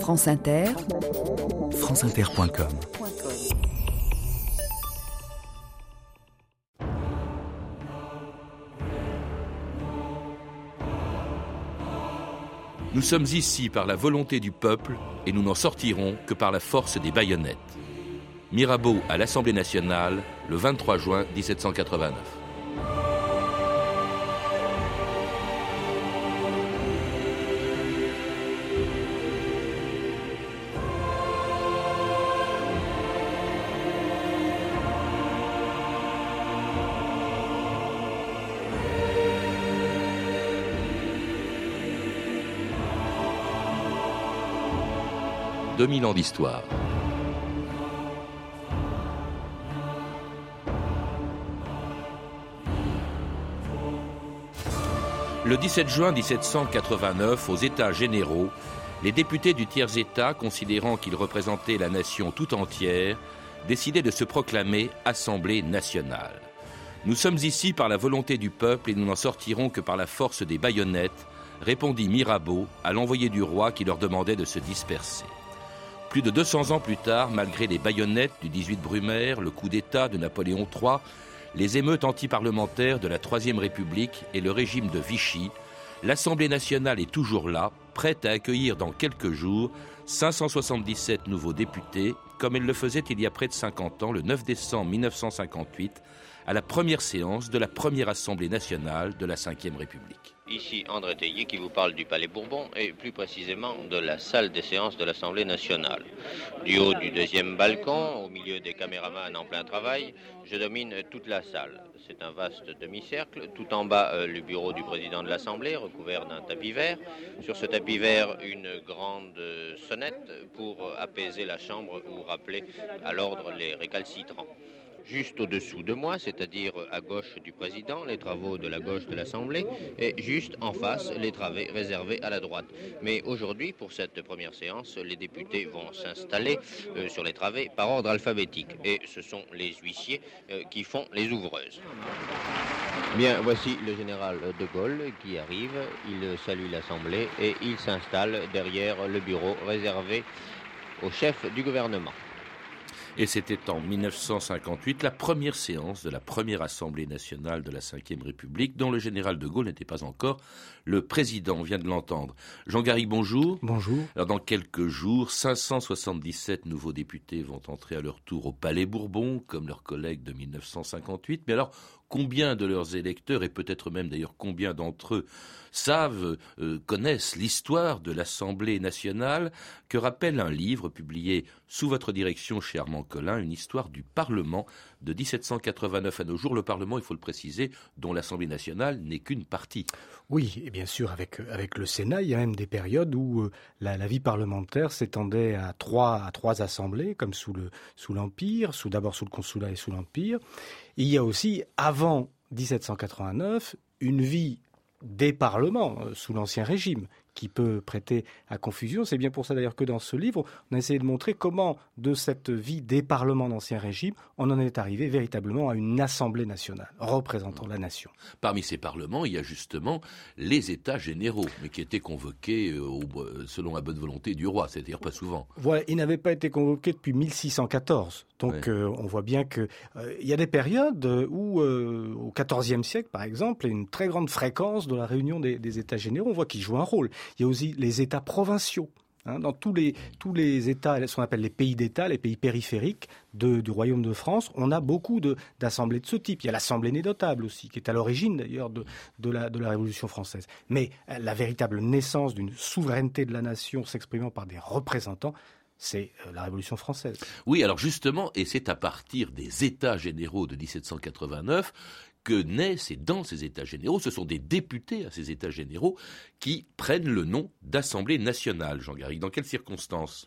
France Inter, franceinter.com Nous sommes ici par la volonté du peuple et nous n'en sortirons que par la force des baïonnettes. Mirabeau à l'Assemblée nationale le 23 juin 1789. 2000 ans d'histoire. Le 17 juin 1789, aux États généraux, les députés du tiers-État, considérant qu'ils représentaient la nation tout entière, décidaient de se proclamer Assemblée nationale. Nous sommes ici par la volonté du peuple et nous n'en sortirons que par la force des baïonnettes, répondit Mirabeau à l'envoyé du roi qui leur demandait de se disperser. Plus de 200 ans plus tard, malgré les baïonnettes du 18 Brumaire, le coup d'État de Napoléon III, les émeutes antiparlementaires de la Troisième République et le régime de Vichy, l'Assemblée nationale est toujours là, prête à accueillir dans quelques jours 577 nouveaux députés, comme elle le faisait il y a près de 50 ans, le 9 décembre 1958, à la première séance de la première Assemblée nationale de la Ve République. Ici André Théier qui vous parle du Palais Bourbon et plus précisément de la salle des séances de l'Assemblée nationale. Du haut du deuxième balcon, au milieu des caméramans en plein travail, je domine toute la salle. C'est un vaste demi-cercle. Tout en bas, euh, le bureau du président de l'Assemblée, recouvert d'un tapis vert. Sur ce tapis vert, une grande sonnette pour apaiser la chambre ou rappeler à l'ordre les récalcitrants juste au-dessous de moi, c'est-à-dire à gauche du président, les travaux de la gauche de l'Assemblée, et juste en face, les travaux réservés à la droite. Mais aujourd'hui, pour cette première séance, les députés vont s'installer euh, sur les travaux par ordre alphabétique, et ce sont les huissiers euh, qui font les ouvreuses. Bien, voici le général de Gaulle qui arrive, il salue l'Assemblée et il s'installe derrière le bureau réservé au chef du gouvernement. Et c'était en 1958 la première séance de la première Assemblée nationale de la Ve République, dont le général de Gaulle n'était pas encore le président. On vient de l'entendre. Jean Garrigue, bonjour. Bonjour. Alors, dans quelques jours, 577 nouveaux députés vont entrer à leur tour au Palais Bourbon, comme leurs collègues de 1958. Mais alors, combien de leurs électeurs, et peut-être même d'ailleurs combien d'entre eux, savent, euh, connaissent l'histoire de l'Assemblée nationale que rappelle un livre publié sous votre direction chez Armand Collin, une histoire du Parlement de 1789 à nos jours. Le Parlement, il faut le préciser, dont l'Assemblée nationale n'est qu'une partie. Oui, et bien sûr, avec, avec le Sénat, il y a même des périodes où euh, la, vie parlementaire s'étendait à trois, à trois assemblées, comme sous l'Empire, sous, sous d'abord sous le Consulat et sous l'Empire. Il y a aussi, avant 1789, une vie des parlements euh, sous l'Ancien Régime, qui peut prêter à confusion. C'est bien pour ça d'ailleurs que dans ce livre, on a essayé de montrer comment, de cette vie des parlements d'Ancien Régime, on en est arrivé véritablement à une Assemblée nationale représentant la nation. Parmi ces parlements, il y a justement les États généraux, mais qui étaient convoqués euh, selon la bonne volonté du roi, c'est-à-dire pas souvent. Voilà, ils n'avaient pas été convoqués depuis 1614. Donc euh, on voit bien qu'il euh, y a des périodes où, au XIVe siècle par exemple, il y a une très grande fréquence de la réunion des, des États généraux. On voit qu'ils jouent un rôle. Il y a aussi les États provinciaux. Hein. dans tous les, tous les États, ce qu'on appelle les pays d'État, les pays périphériques du Royaume de France, on a beaucoup d'assemblées de, ce type. Il y a l'Assemblée notable aussi, qui est à l'origine d'ailleurs de, de, la, de la Révolution française. Mais euh, la véritable naissance d'une souveraineté de la nation s'exprimant par des représentants, c'est euh, la Révolution française. Oui, alors justement, et c'est à partir des États généraux de 1789 que naît, c'est dans ces États généraux, ce sont des députés à ces États généraux qui prennent le nom d'Assemblée nationale, Jean Garrigue. Dans quelles circonstances?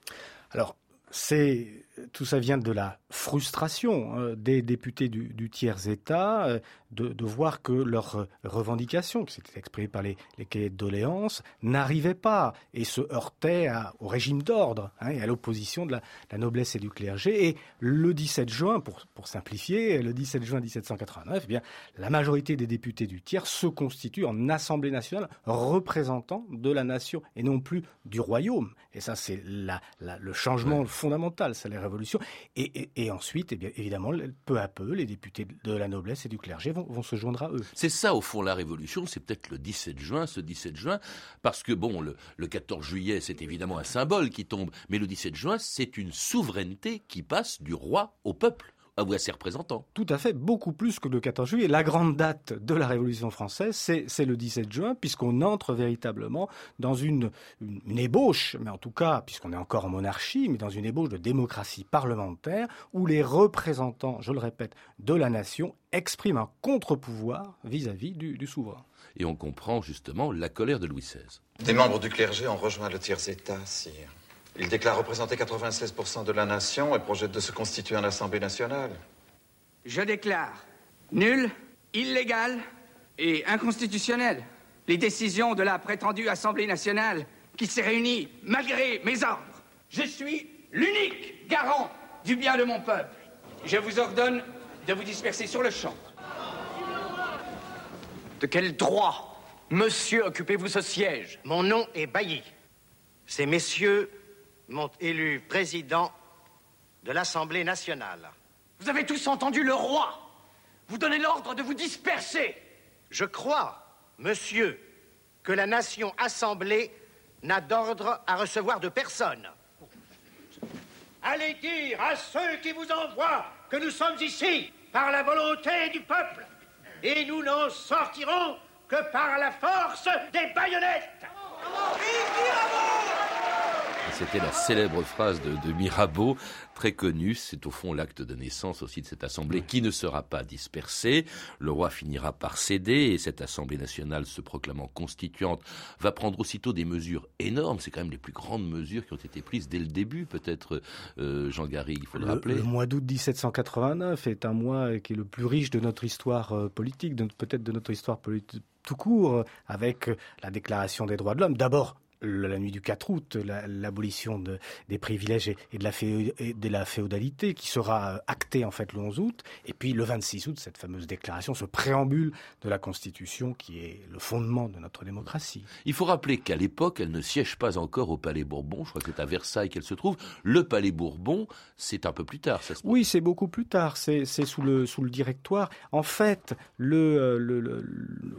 Alors, c'est tout ça vient de la frustration hein, des députés du, tiers-État euh, de, voir que leurs revendications, qui s'étaient exprimées par les, les cahiers de doléances, n'arrivaient pas et se heurtaient au régime d'ordre hein, et à l'opposition de la, noblesse et du clergé. Et le 17 juin, pour, pour simplifier, le 17 juin 1789, eh bien, la majorité des députés du tiers se constitue en Assemblée nationale représentant de la nation et non plus du royaume. Et ça, c'est le changement fondamental, c'est la Et, ensuite, eh évidemment, peu à peu, les députés de la noblesse et du clergé vont, se joindre à eux. C'est ça, au fond, la révolution, c'est peut-être le 17 juin, ce 17 juin, parce que, bon, le, le 14 juillet, c'est évidemment un symbole qui tombe, mais le 17 juin, c'est une souveraineté qui passe du roi au peuple ou à ses représentants. Tout à fait, beaucoup plus que le 14 juillet. La grande date de la Révolution française, c'est le 17 juin, puisqu'on entre véritablement dans une, une, ébauche, mais en tout cas, puisqu'on est encore en monarchie, mais dans une ébauche de démocratie parlementaire, où les représentants, je le répète, de la nation expriment un contre-pouvoir vis-à-vis du, du souverain. Et on comprend justement la colère de Louis XVI. Des membres du clergé ont rejoint le tiers-État, sire. Il déclare représenter 96% de la nation et projette de se constituer en Assemblée nationale. Je déclare nul, illégal et inconstitutionnel les décisions de la prétendue Assemblée nationale qui s'est réunie malgré mes ordres. Je suis l'unique garant du bien de mon peuple. Je vous ordonne de vous disperser sur le champ. De quel droit, monsieur, occupez-vous ce siège? Mon nom est Bailly. Ces messieurs m'ont élu président de l'Assemblée nationale. Vous avez tous entendu le roi vous donnez l'ordre de vous disperser. Je crois, monsieur, que la nation assemblée n'a d'ordre à recevoir de personne. Allez dire à ceux qui vous envoient que nous sommes ici par la volonté du peuple et nous n'en sortirons que par la force des baïonnettes. C'était la célèbre phrase de, Mirabeau, très connue. C'est au fond l'acte de naissance aussi de cette assemblée qui ne sera pas dispersée. Le roi finira par céder et cette assemblée nationale, se proclamant constituante, va prendre aussitôt des mesures énormes. C'est quand même les plus grandes mesures qui ont été prises dès le début, peut-être, euh, Jean Garrigue, il faut le, rappeler. Le mois d'août 1789 est un mois qui est le plus riche de notre histoire euh, politique, peut-être de notre histoire politique tout court, avec la déclaration des droits de l'homme. D'abord, la nuit du 4 août, l'abolition des privilèges et, de la de la féodalité qui sera euh, actée en fait le 11 août, et puis le 26 août, cette fameuse déclaration, ce préambule de la Constitution qui est le fondement de notre démocratie. Il faut rappeler qu'à l'époque, elle ne siège pas encore au Palais Bourbon, je crois que c'est à Versailles qu'elle se trouve. Le Palais Bourbon, c'est un peu plus tard, ça se Oui, c'est beaucoup plus tard, c'est sous le, sous le directoire. En fait, le, euh,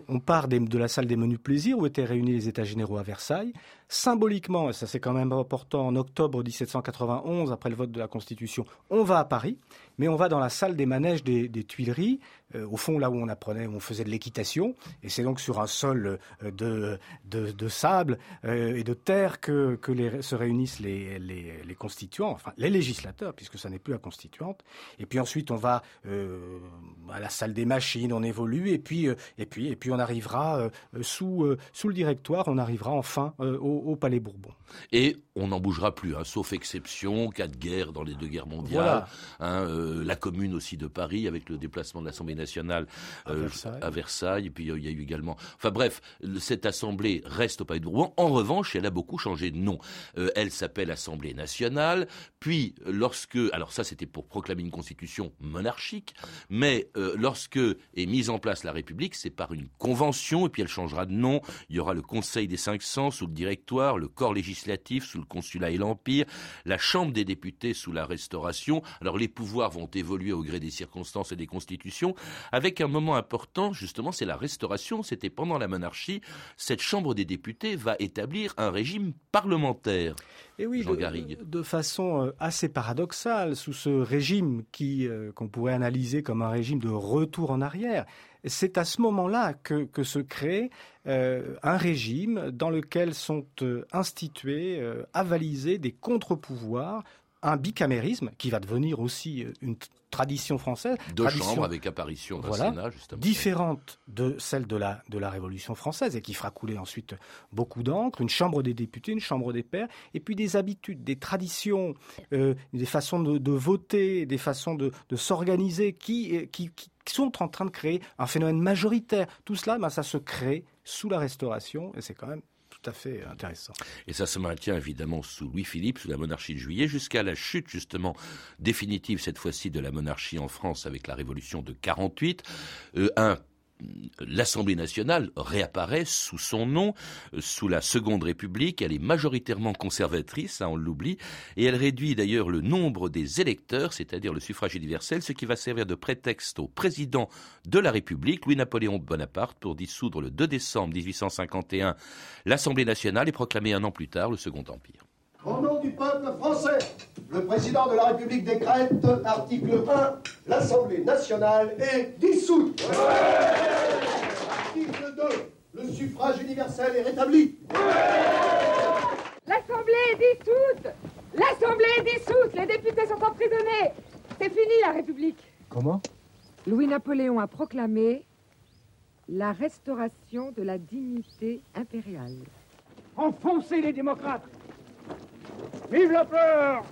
on part de la salle des menus plaisirs où étaient réunis les États généraux à Versailles. Symboliquement, et ça c'est quand même important, en octobre 1791, après le vote de la Constitution, on va à Paris, mais on va dans la salle des manèges des, Tuileries, euh, au fond là où on apprenait, où on faisait de l'équitation, et c'est donc sur un sol euh, de, de, sable euh, et de terre que, se réunissent les, les, constituants, enfin les législateurs, puisque ça n'est plus la constituante. Et puis ensuite on va à la salle des machines, on évolue, et puis et puis et puis on arrivera sous sous le directoire, on arrivera enfin au, Palais Bourbon. Et on n'en bougera plus, hein, sauf exception, cas de guerre dans les deux guerres mondiales. Hein, euh, la commune aussi de Paris avec le déplacement de l'Assemblée nationale euh, à, Versailles. Et puis euh, il y a eu également. Enfin bref, cette assemblée reste au Palais de Bourbon. En revanche, elle a beaucoup changé de nom. elle s'appelle Assemblée nationale. Puis lorsque, alors ça c'était pour proclamer une constitution monarchique, mais lorsque est mise en place la République, c'est par une convention et puis elle changera de nom. Il y aura le Conseil des 500 sous le directoire, le corps législatif sous le consulat et l'empire, la Chambre des députés sous la Restauration. Alors les pouvoirs vont évoluer au gré des circonstances et des constitutions, avec un moment important, justement, c'est la restauration. C'était pendant la monarchie. Cette Chambre des députés va établir un régime parlementaire. Et oui, de, de, façon euh, assez paradoxale, sous ce régime qui euh, qu'on pourrait analyser comme un régime de retour en arrière, c'est à ce moment-là que, que, se crée euh, un régime dans lequel sont institués, avalisés des contre-pouvoirs un bicamérisme qui va devenir aussi une tradition française. Deux chambres avec apparition d'un Sénat, justement. Différente de celle de la, de la Révolution française et qui fera couler ensuite beaucoup d'encre. Une chambre des députés, une chambre des pairs, et puis des habitudes, des traditions, euh, des façons de, voter, des façons de, s'organiser qui, qui, qui, sont en train de créer un phénomène majoritaire. Tout cela, ben, ça se crée sous la Restauration et c'est quand même tout à fait intéressant. Et ça se maintient évidemment sous Louis-Philippe, sous la monarchie de Juillet, jusqu'à la chute justement définitive cette fois-ci de la monarchie en France avec la Révolution de 48. Euh, un l'Assemblée nationale réapparaît sous son nom, euh, sous la Seconde République. Elle est majoritairement conservatrice, hein, on l'oublie, et elle réduit d'ailleurs le nombre des électeurs, c'est-à-dire le suffrage universel, ce qui va servir de prétexte au président de la République, Louis-Napoléon Bonaparte, pour dissoudre le 2 décembre 1851 l'Assemblée nationale et proclamer un an plus tard le Second Empire. Au nom du peuple français, le président de la République décrète, article 1, l'Assemblée nationale est dissoute. article 2, le suffrage universel est rétabli. L'Assemblée est dissoute. L'Assemblée est dissoute. Les députés sont emprisonnés. C'est fini la République. Comment? Louis-Napoléon a proclamé la restauration de la dignité impériale. Enfoncez les démocrates. Vive l'empereur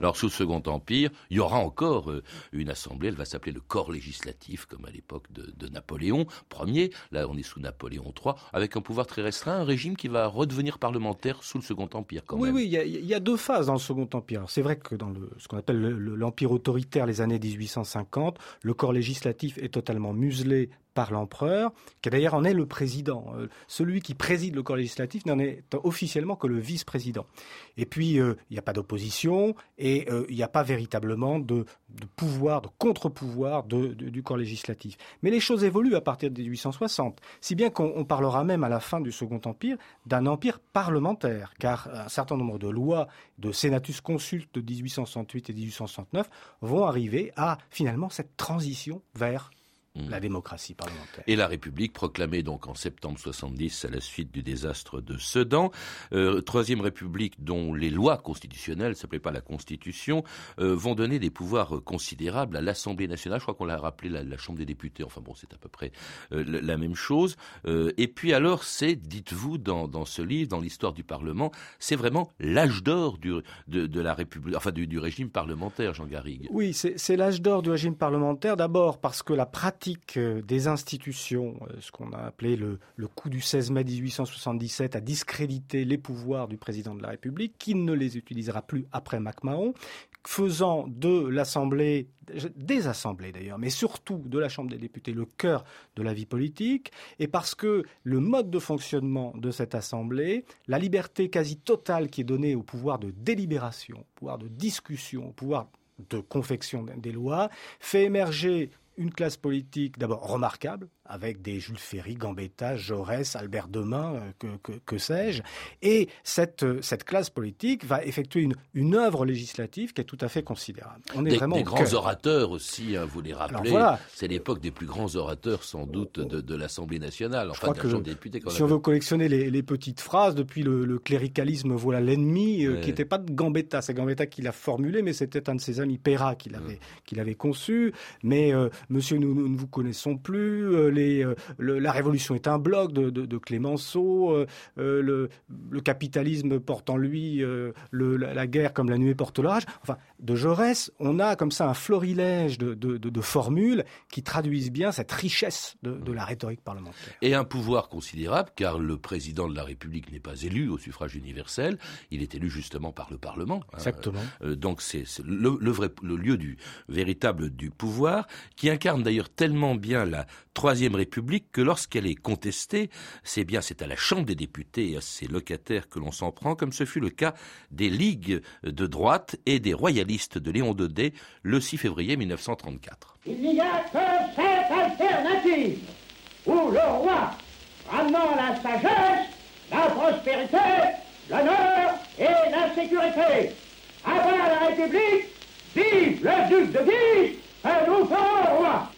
alors sous le Second Empire, il y aura encore euh, une assemblée, elle va s'appeler le corps législatif, comme à l'époque de, Napoléon Ier. Là, on est sous Napoléon III, avec un pouvoir très restreint, un régime qui va redevenir parlementaire sous le Second Empire. Quand oui, même. oui, il y, a deux phases dans le Second Empire. C'est vrai que dans le, ce qu'on appelle l'empire autoritaire, les années 1850, le corps législatif est totalement muselé par l'empereur, qui d'ailleurs en est le président. Euh, celui qui préside le corps législatif n'en est officiellement que le vice-président. Et puis, euh, il n'y a pas d'opposition et euh, il n'y a pas véritablement de, pouvoir, de contre-pouvoir du corps législatif. Mais les choses évoluent à partir de 1860, si bien qu'on parlera même à la fin du Second Empire d'un empire parlementaire, car un certain nombre de lois de Senatus Consulte de 1868 et 1869 vont arriver à finalement cette transition vers Mm. la démocratie parlementaire. Et la République proclamée donc en septembre 70 à la suite du désastre de Sedan, euh, troisième République dont les lois constitutionnelles, ça s'appelait pas la Constitution, euh, vont donner des pouvoirs considérables à l'Assemblée nationale. Je crois qu'on l'a rappelé la, Chambre des députés. Enfin bon, c'est à peu près euh, la, même chose. et puis alors, c'est, dites-vous dans, dans, ce livre, dans l'histoire du Parlement, c'est vraiment l'âge d'or du, de, de, la République, enfin du, du régime parlementaire, Jean Garrigue. Oui, c'est l'âge d'or du régime parlementaire. D'abord parce que la pratique euh, des institutions, euh, ce qu'on a appelé le, coup du 16 mai 1877, a discrédité les pouvoirs du président de la République, qui ne les utilisera plus après MacMahon, faisant de l'Assemblée, des assemblées d'ailleurs, mais surtout de la Chambre des députés, le cœur de la vie politique, et parce que le mode de fonctionnement de cette Assemblée, la liberté quasi totale qui est donnée au pouvoir de délibération, au pouvoir de discussion, au pouvoir de confection des lois, fait émerger une classe politique d'abord remarquable, avec des Jules Ferry, Gambetta, Jaurès, Albert Demain, euh, que, que, sais-je. Et cette, euh, cette classe politique va effectuer une, une œuvre législative qui est tout à fait considérable. On est des, vraiment des grands orateurs aussi, hein, vous les rappelez. Voilà. C'est l'époque des plus grands orateurs, sans doute, de, de l'Assemblée nationale, enfin de la députés. Si on veut collectionner les, les, petites phrases, depuis le, cléricalisme, voilà l'ennemi, euh, qui n'était pas de Gambetta, c'est Gambetta qui l'a formulé, mais c'était un de ses amis, Perra, qui l'avait, qui l'avait conçu. Mais monsieur, nous, nous, ne vous connaissons plus euh, la révolution est un bloc de, Clémenceau, euh, euh, le, capitalisme porte en lui la, guerre comme la nuée porte l'orage. Enfin, de Jaurès, on a comme ça un florilège de, formules qui traduisent bien cette richesse de, la rhétorique parlementaire. Et un pouvoir considérable, car le président de la République n'est pas élu au suffrage universel, il est élu justement par le Parlement. Hein. Exactement. donc c'est le, le lieu du véritable du pouvoir, qui incarne d'ailleurs tellement bien la République que lorsqu'elle est contestée, c'est bien c'est à la Chambre des députés et à ses locataires que l'on s'en prend, comme ce fut le cas des ligues de droite et des royalistes de Léon Daudet le 6 février 1934. Il n'y a que cette alternative où le roi, ramenant la sagesse, la prospérité, l'honneur et la sécurité, avant la République, vive le duc de Guise et nous roi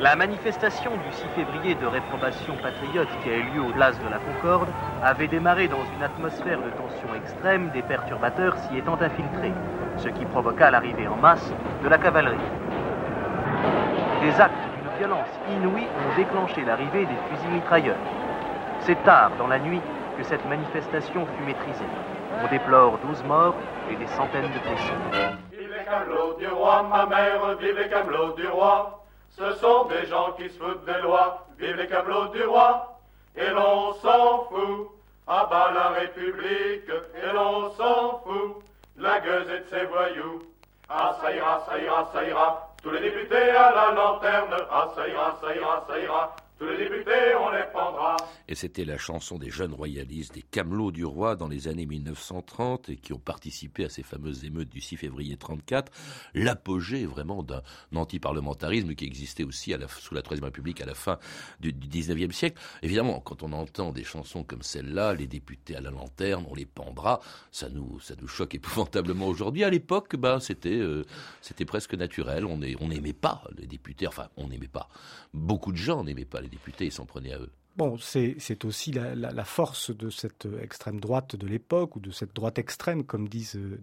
La manifestation du 6 février de réprobation patriote qui a eu lieu aux places de la Concorde avait démarré dans une atmosphère de tension extrême, des perturbateurs s'y étant infiltrés, ce qui provoqua l'arrivée en masse de la cavalerie. Des actes d'une violence inouïe ont déclenché l'arrivée des fusils mitrailleurs. C'est tard dans la nuit que cette manifestation fut maîtrisée. On déplore 12 morts et des centaines de blessés. Vive les du roi, ma mère, vive les du roi. Ce sont des gens qui se foutent des lois. Vive les camelots du roi. Et l'on s'en fout. À bas la République. Et l'on s'en fout. La gueuse et de ses voyous. Ah, ça ira, ça ira, ça ira. Tous les députés à la lanterne. Ah, ça ira, ça ira, ça ira. Et c'était la chanson des jeunes royalistes, des camelots du roi dans les années 1930 et qui ont participé à ces fameuses émeutes du 6 février 34. L'apogée vraiment d'un anti-parlementarisme qui existait aussi sous la Troisième République à la fin du, du 19e siècle. Évidemment, quand on entend des chansons comme celle-là, les députés à la lanterne, on les pendra, ça nous, ça nous choque épouvantablement aujourd'hui. À l'époque, ben, c'était, euh, presque naturel. On n'aimait pas les députés, enfin, on n'aimait pas. Beaucoup de gens n'aimaient pas les députés, ils s'en prenaient à eux. Bon, c'est aussi la, la, force de cette extrême droite de l'époque, ou de cette droite extrême, comme disent euh,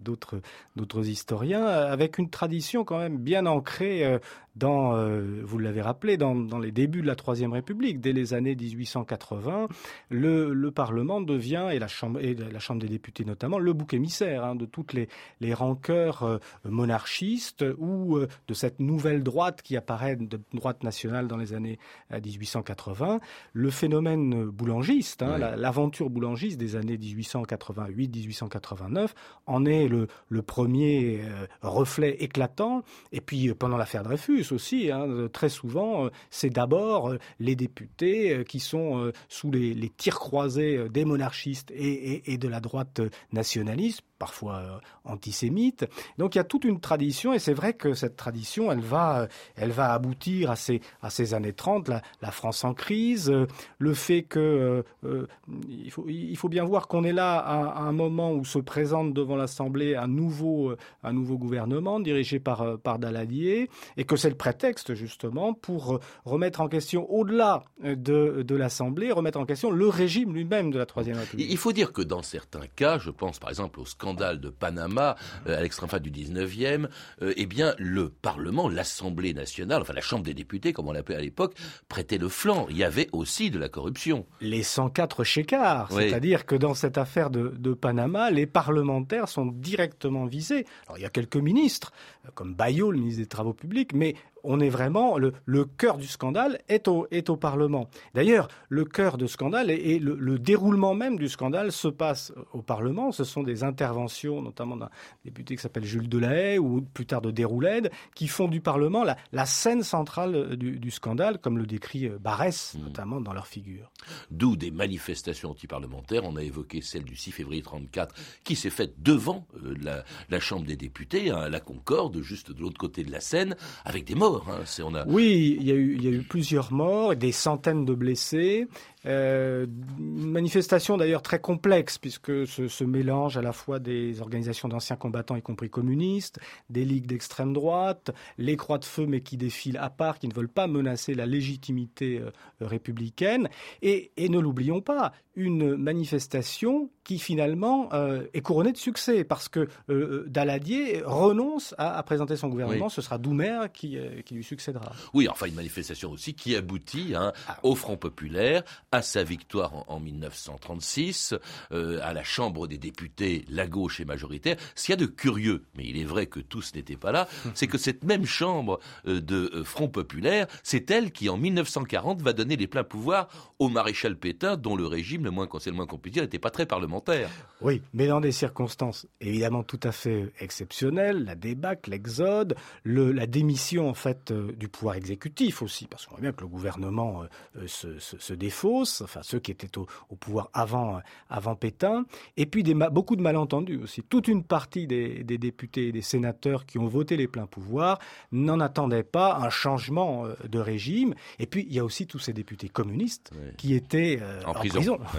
d'autres historiens, avec une tradition quand même bien ancrée euh, dans, euh, vous l'avez rappelé, dans, dans, les débuts de la Troisième République. Dès les années 1880, le, le Parlement devient, et la, chambre, et la Chambre des députés notamment, le bouc émissaire hein, de toutes les, les rancœurs euh, monarchistes ou euh, de cette nouvelle droite qui apparaît de droite nationale dans les années 1880. Le phénomène boulangiste, hein, oui. l'aventure boulangiste des années 1888-1889 en est le, le premier reflet éclatant. Et puis pendant l'affaire Dreyfus, aussi, hein, très souvent, c'est d'abord les députés qui sont sous les, les tirs croisés des monarchistes et, et, et de la droite nationaliste parfois euh, antisémite. Donc il y a toute une tradition et c'est vrai que cette tradition, elle va, elle va aboutir à ces, à ces années 30, la, la France en crise, euh, le fait que euh, euh, il, faut, bien voir qu'on est là à, un moment où se présente devant l'Assemblée un nouveau, un nouveau gouvernement dirigé par, par Daladier et que c'est le prétexte justement pour remettre en question, au-delà de, de l'Assemblée, remettre en question le régime lui-même de la Troisième République. Il faut dire que dans certains cas, je pense par exemple au scandale de Panama euh, à l'extrême fin du 19e, euh, eh bien le Parlement, l'Assemblée nationale, enfin la Chambre des députés comme on l'appelait à l'époque, prêtait le flanc. Il y avait aussi de la corruption. Les 104 chécards, oui. c'est-à-dire que dans cette affaire de, de, Panama, les parlementaires sont directement visés. Alors il y a quelques ministres, comme Bayot, le ministre des Travaux publics, mais on est vraiment le, le cœur du scandale est au, est au Parlement. D'ailleurs, le cœur du scandale et, et le, le, déroulement même du scandale se passe au Parlement. Ce sont des interventions, notamment d'un député qui s'appelle Jules Delahaye ou plus tard de Déroulède, qui font du Parlement la, la scène centrale du, du, scandale, comme le décrit Barès, mmh. notamment dans leur figure. D'où des manifestations antiparlementaires. On a évoqué celle du 6 février 34, qui s'est faite devant euh, la, la, Chambre des députés, hein, à la Concorde, juste de l'autre côté de la Seine, avec des morts Hein, on a... Oui, il y, a eu, plusieurs morts des centaines de blessés. Euh, une manifestation d'ailleurs très complexe puisque ce, mélange à la fois des organisations d'anciens combattants, y compris communistes, des ligues d'extrême droite, les croix de feu mais qui défilent à part, qui ne veulent pas menacer la légitimité euh, républicaine. Et ne l'oublions pas, une manifestation qui finalement euh, est couronnée de succès parce que euh, Daladier renonce à, à, présenter son gouvernement. Oui. Ce sera Doumer qui, euh, qui, lui succédera. Oui, enfin une manifestation aussi qui aboutit hein, ah. au Front populaire, à sa victoire en, en 1936, euh, à la Chambre des députés, la gauche est majoritaire. Ce qu'il y a de curieux, mais il est vrai que tous n'étaient pas là, c'est que cette même Chambre euh, de euh, Front populaire, c'est elle qui en 1940 va donner les pleins pouvoirs au maréchal Pétain, dont le régime, le moins, c'est le moins qu'on puisse dire, n'était pas très parlementaire. Oui, mais dans des circonstances évidemment tout à fait exceptionnelles, la débâcle, l'exode, la démission en fait euh, du pouvoir exécutif aussi, parce qu'on voit bien que le gouvernement euh, se, se, se, défausse, enfin ceux qui étaient au, au pouvoir avant, avant Pétain, et puis des, beaucoup de malentendus aussi. Toute une partie des, des députés et des sénateurs qui ont voté les pleins pouvoirs n'en attendaient pas un changement euh, de régime, et puis il y a aussi tous ces députés communistes oui. qui étaient euh, en, en, prison. prison.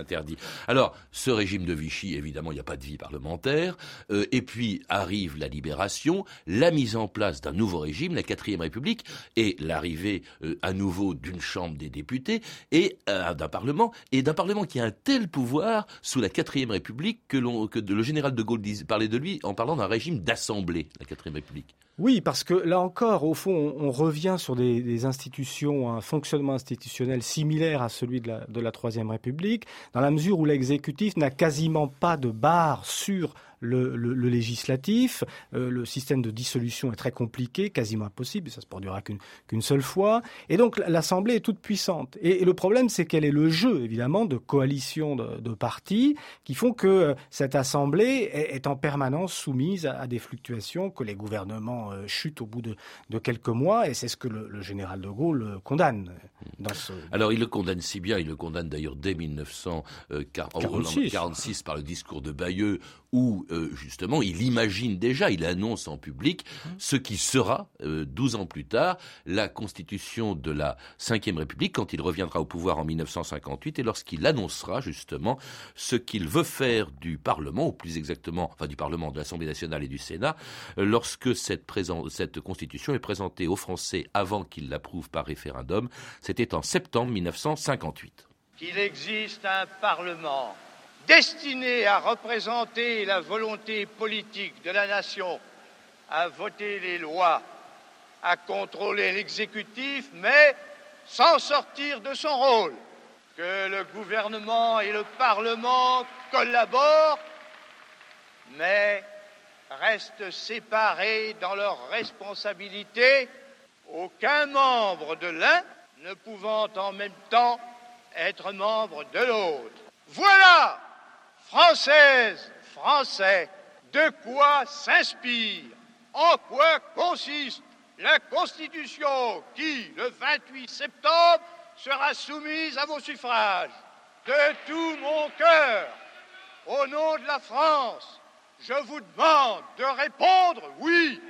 Interdit. Alors, ce régime de Vichy, évidemment, il n'y a pas de vie parlementaire. Euh, et puis arrive la libération, la mise en place d'un nouveau régime, la quatrième République, et l'arrivée euh, à nouveau d'une chambre des députés et euh, d'un parlement, et d'un parlement qui a un tel pouvoir sous la quatrième République que, que le général de Gaulle parlait de lui en parlant d'un régime d'assemblée, la quatrième République. Oui, parce que là encore, au fond, on, revient sur des, institutions, un fonctionnement institutionnel similaire à celui de la, Troisième République, dans la mesure où l'exécutif n'a quasiment pas de barre sur le, législatif. Euh, le système de dissolution est très compliqué, quasiment impossible, ça se produira qu'une seule fois. Et donc l'Assemblée est toute puissante. Et, le problème, c'est qu'elle est le jeu, évidemment, de coalitions de, partis qui font que euh, cette Assemblée est, en permanence soumise à, des fluctuations, que les gouvernements euh, chutent au bout de, quelques mois. Et c'est ce que le, général de Gaulle condamne. Dans ce... Alors il le condamne si bien, il le condamne d'ailleurs dès 1946 par le discours de Bayeux, où euh, justement il imagine déjà, il annonce en public ce qui sera, euh, 12 ans plus tard, la constitution de la Ve République quand il reviendra au pouvoir en 1958 et lorsqu'il annoncera justement ce qu'il veut faire du Parlement, ou plus exactement, enfin du Parlement, de l'Assemblée nationale et du Sénat, euh, lorsque cette, cette constitution est présentée aux Français avant qu'ils l'approuvent par référendum. C'était en septembre 1958. Qu'il existe un Parlement destiné à représenter la volonté politique de la nation, à voter les lois, à contrôler l'exécutif, mais sans sortir de son rôle, que le gouvernement et le Parlement collaborent, mais restent séparés dans leurs responsabilités, aucun membre de l'un ne pouvant en même temps être membre de l'autre. Voilà Française, Français, de quoi s'inspire, en quoi consiste la Constitution qui, le 28 septembre, sera soumise à vos suffrages. De tout mon cœur, au nom de la France, je vous demande de répondre oui.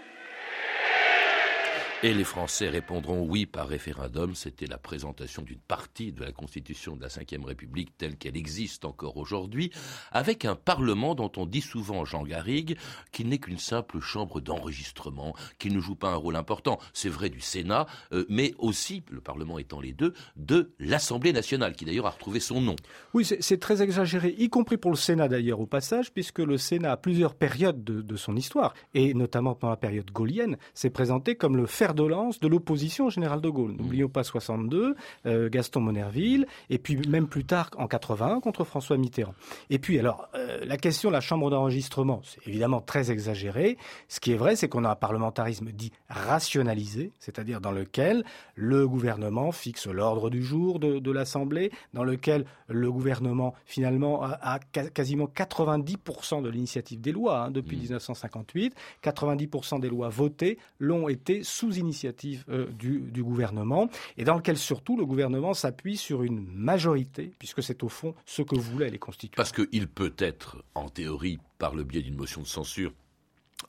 Et les Français répondront oui par référendum. C'était la présentation d'une partie de la Constitution de la Ve République telle qu'elle existe encore aujourd'hui, avec un Parlement dont on dit souvent, Jean Garrigue, qu'il n'est qu'une simple chambre d'enregistrement, qu'il ne joue pas un rôle important. C'est vrai du Sénat, euh, mais aussi, le Parlement étant les deux, de l'Assemblée nationale, qui d'ailleurs a retrouvé son nom. Oui, c'est très exagéré, y compris pour le Sénat d'ailleurs au passage, puisque le Sénat, à plusieurs périodes de, de son histoire, et notamment pendant la période gaulienne, s'est présenté comme le fer de lance de l'opposition au général de Gaulle. N'oublions pas 62, euh, Gaston Monerville, et puis même plus tard en 81 contre François Mitterrand. Et puis alors, euh, la question de la chambre d'enregistrement, c'est évidemment très exagéré. Ce qui est vrai, c'est qu'on a un parlementarisme dit rationalisé, c'est-à-dire dans lequel le gouvernement fixe l'ordre du jour de, l'Assemblée, dans lequel le gouvernement finalement a, quasiment 90% de l'initiative des lois hein, depuis 1958, mmh. 90% des lois votées l'ont été sous initiative euh, du, du, gouvernement, et dans lequel surtout le gouvernement s'appuie sur une majorité, puisque c'est au fond ce que voulaient les constituants. Parce qu'il peut être, en théorie, par le biais d'une motion de censure,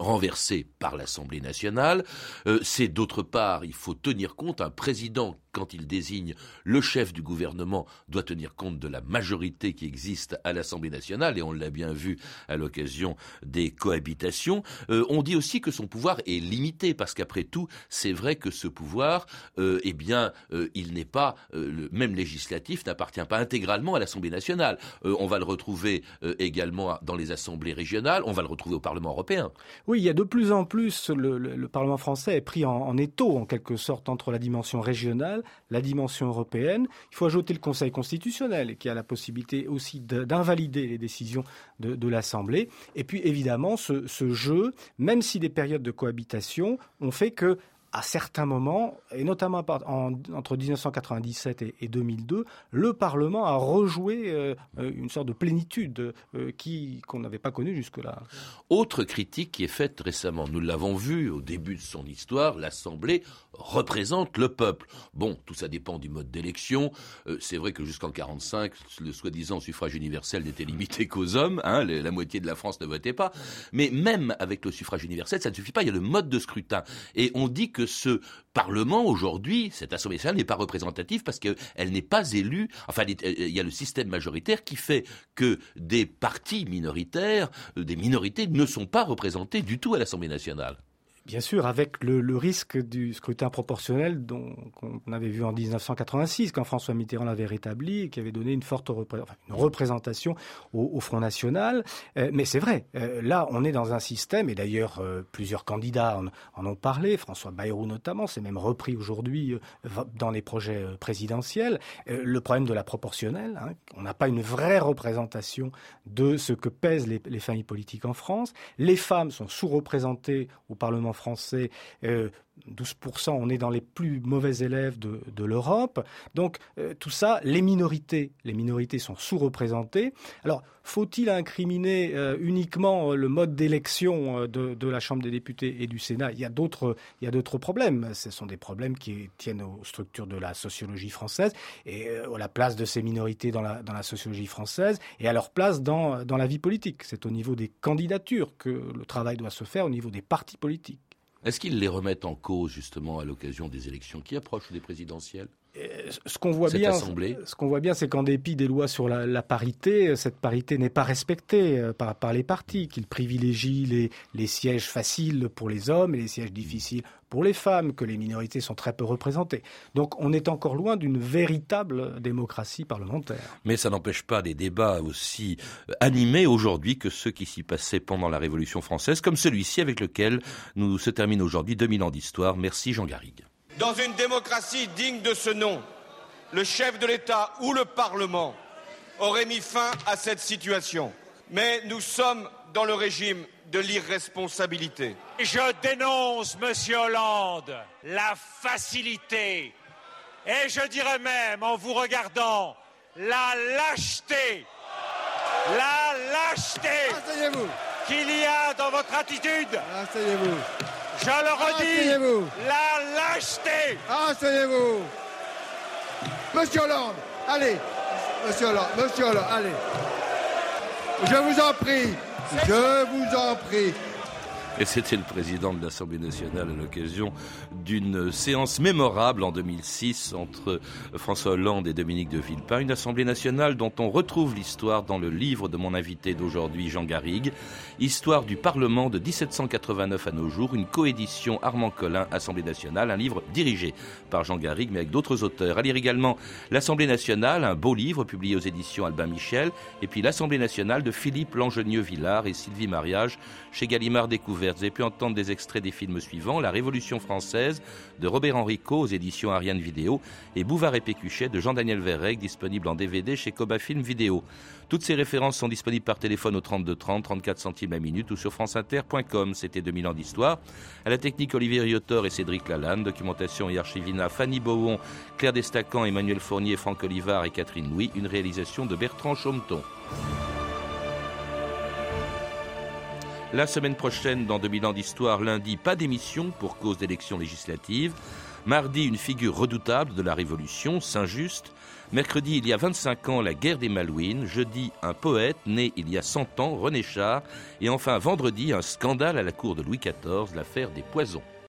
renversé par l'Assemblée nationale. Euh, c'est d'autre part, il faut tenir compte, un président quand il désigne le chef du gouvernement, doit tenir compte de la majorité qui existe à l'Assemblée nationale, et on l'a bien vu à l'occasion des cohabitations. Euh, on dit aussi que son pouvoir est limité, parce qu'après tout, c'est vrai que ce pouvoir, euh, eh bien, il n'est pas, le même législatif n'appartient pas intégralement à l'Assemblée nationale. on va le retrouver également dans les assemblées régionales, on va le retrouver au Parlement européen. Il y a de plus en plus, le, Parlement français est pris en, en étau, en quelque sorte, entre la dimension régionale la dimension européenne. Il faut ajouter le Conseil constitutionnel qui a la possibilité aussi d'invalider les décisions de, l'Assemblée. Et puis évidemment, ce, ce jeu, même si des périodes de cohabitation ont fait que à certains moments, et notamment entre 1997 et, 2002, le Parlement a rejoué euh, euh, une sorte de plénitude euh, qui qu'on n'avait pas connue jusque-là. Autre critique qui est faite récemment, nous l'avons vu au début de son histoire, l'Assemblée représente le peuple. Bon, tout ça dépend du mode d'élection. c'est vrai que jusqu'en 45, le soi-disant suffrage universel n'était limité qu'aux hommes. Hein, la moitié de la France ne votait pas. Mais même avec le suffrage universel, ça ne suffit pas. Il y a le mode de scrutin, et on dit que ce Parlement aujourd'hui, cette Assemblée nationale n'est pas représentative parce qu'elle n'est pas élue. Enfin, il y a le système majoritaire qui fait que des partis minoritaires, euh, des minorités ne sont pas représentées du tout à l'Assemblée nationale. Bien sûr, avec le, risque du scrutin proportionnel qu'on avait vu en 1986, quand François Mitterrand l'avait rétabli qui avait donné une forte représentation au, Front National. Euh, mais c'est vrai, euh, là, on est dans un système, et d'ailleurs, euh, plusieurs candidats en, ont parlé, François Bayrou notamment, c'est même repris aujourd'hui dans les projets présidentiels. le problème de la proportionnelle, hein, on n'a pas une vraie représentation de ce que pèsent les, les familles politiques en France. Les femmes sont sous-représentées au Parlement français, 12%, euh, on est dans les plus mauvais élèves de, l'Europe. Donc euh, tout ça, les minorités, les minorités sont sous-représentées. Alors faut-il incriminer euh, uniquement le mode d'élection de, la Chambre des députés et du Sénat? Il y a d'autres, problèmes. Ce sont des problèmes qui tiennent aux structures de la sociologie française et à la place de ces minorités dans la, sociologie française et à leur place dans la vie politique. C'est au niveau des candidatures que le travail doit se faire, au niveau des partis politiques. Est-ce qu'ils les remettent en cause justement à l'occasion des élections qui approchent des présidentielles? Ce qu'on voit bien, ce qu'on voit bien, c'est qu'en dépit des lois sur la, parité, cette parité n'est pas respectée euh, par, par les partis, qu'ils privilégient les, les, sièges faciles pour les hommes et les sièges difficiles pour les femmes, que les minorités sont très peu représentées. Donc on est encore loin d'une véritable démocratie parlementaire. Mais ça n'empêche pas des débats aussi euh, animés aujourd'hui que ceux qui s'y passaient pendant la Révolution française, comme celui-ci avec lequel nous se termine aujourd'hui 2000 ans d'histoire. Merci Jean Garrigue. Dans une démocratie digne de ce nom, le chef de l'État ou le Parlement aurait mis fin à cette situation. Mais nous sommes dans le régime de l'irresponsabilité. Je dénonce, Monsieur Hollande, la facilité et je dirais même, en vous regardant, la lâcheté, la lâcheté qu'il y a dans votre attitude. Asseyez-vous. Je le redis, la lâcheté. Asseyez-vous. Monsieur Hollande, allez. Monsieur Hollande, Monsieur Hollande, allez. Je vous en prie. Je vous en prie. Et c'était le président de l'Assemblée nationale à l'occasion d'une séance mémorable en 2006 entre François Hollande et Dominique de Villepin, une Assemblée nationale dont on retrouve l'histoire dans le livre de mon invité d'aujourd'hui, Jean Garrigue, Histoire du Parlement de 1789 à nos jours, une coédition Armand Collin, Assemblée nationale, un livre dirigé par Jean Garrigue mais avec d'autres auteurs. À lire également L'Assemblée nationale, un beau livre publié aux éditions Albin Michel, et puis L'Assemblée nationale de Philippe Langenieux-Villard et Sylvie Mariage chez Gallimard Vous avez pu entendre des extraits des films suivants La Révolution française de Robert Henrico aux éditions Ariane Vidéo et Bouvard et Pécuchet de Jean-Daniel Verrec, disponible en DVD chez Coba Film Vidéo. Toutes ces références sont disponibles par téléphone au 32 30, 34 centimes la minute ou sur franceinter.com. C'était 2000 ans d'histoire. À la technique, Olivier Riotor et Cédric Lalanne. Documentation et archivina, Fanny Beauvon, Claire Destacan, Emmanuel Fournier, Franck Olivard et Catherine Louis. Une réalisation de Bertrand Chaumeton. La semaine prochaine, dans 2000 ans d'histoire, lundi, pas d'émission pour cause d'élections législatives. Mardi, une figure redoutable de la Révolution, Saint-Just. Mercredi, il y a 25 ans, la guerre des Malouines. Jeudi, un poète né il y a 100 ans, René Char. Et enfin, vendredi, un scandale à la cour de Louis XIV, l'affaire des poisons.